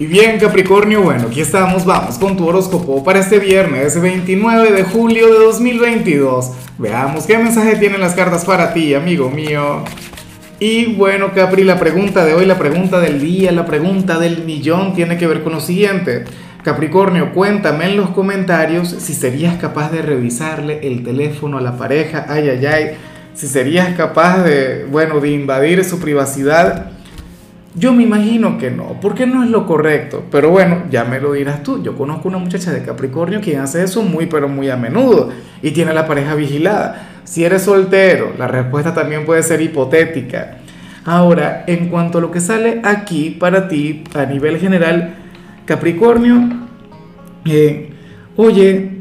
Y bien, Capricornio, bueno, aquí estamos, vamos con tu horóscopo para este viernes 29 de julio de 2022. Veamos qué mensaje tienen las cartas para ti, amigo mío. Y bueno, Capri, la pregunta de hoy, la pregunta del día, la pregunta del millón tiene que ver con lo siguiente. Capricornio, cuéntame en los comentarios si serías capaz de revisarle el teléfono a la pareja, ay, ay, ay, si serías capaz de, bueno, de invadir su privacidad yo me imagino que no, porque no es lo correcto. Pero bueno, ya me lo dirás tú. Yo conozco una muchacha de Capricornio quien hace eso muy, pero muy a menudo y tiene la pareja vigilada. Si eres soltero, la respuesta también puede ser hipotética. Ahora, en cuanto a lo que sale aquí para ti a nivel general, Capricornio, eh, oye,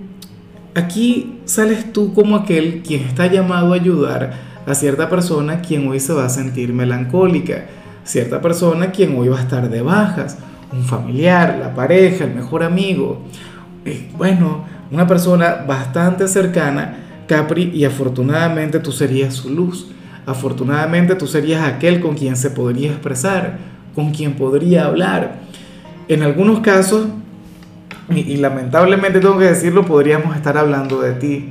aquí sales tú como aquel quien está llamado a ayudar a cierta persona quien hoy se va a sentir melancólica cierta persona quien hoy va a estar de bajas, un familiar, la pareja, el mejor amigo, bueno, una persona bastante cercana, Capri, y afortunadamente tú serías su luz, afortunadamente tú serías aquel con quien se podría expresar, con quien podría hablar. En algunos casos, y, y lamentablemente tengo que decirlo, podríamos estar hablando de ti,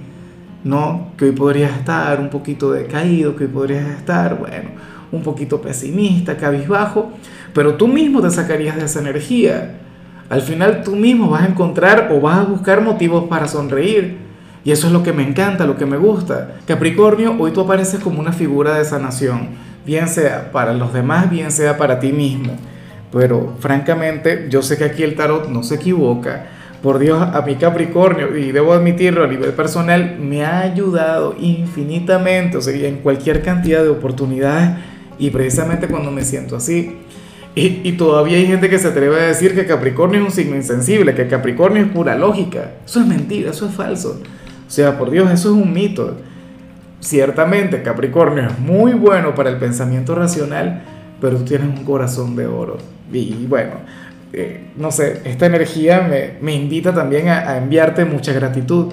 ¿no? Que hoy podrías estar un poquito decaído, que hoy podrías estar, bueno, un poquito pesimista, cabizbajo, pero tú mismo te sacarías de esa energía. Al final tú mismo vas a encontrar o vas a buscar motivos para sonreír. Y eso es lo que me encanta, lo que me gusta. Capricornio, hoy tú apareces como una figura de sanación, bien sea para los demás, bien sea para ti mismo. Pero francamente, yo sé que aquí el tarot no se equivoca. Por Dios, a mi Capricornio, y debo admitirlo a nivel personal, me ha ayudado infinitamente, o sea, en cualquier cantidad de oportunidades y precisamente cuando me siento así. Y, y, todavía hay gente que se atreve a decir que Capricornio es un signo insensible, que Capricornio es pura lógica. Eso es mentira, eso es falso. O sea, por Dios, eso es un mito. Ciertamente Capricornio es muy bueno para el pensamiento racional, pero tú tienes un corazón de oro. Y, bueno, eh, no sé, esta energía me, me invita también a enviarte mucha gratitud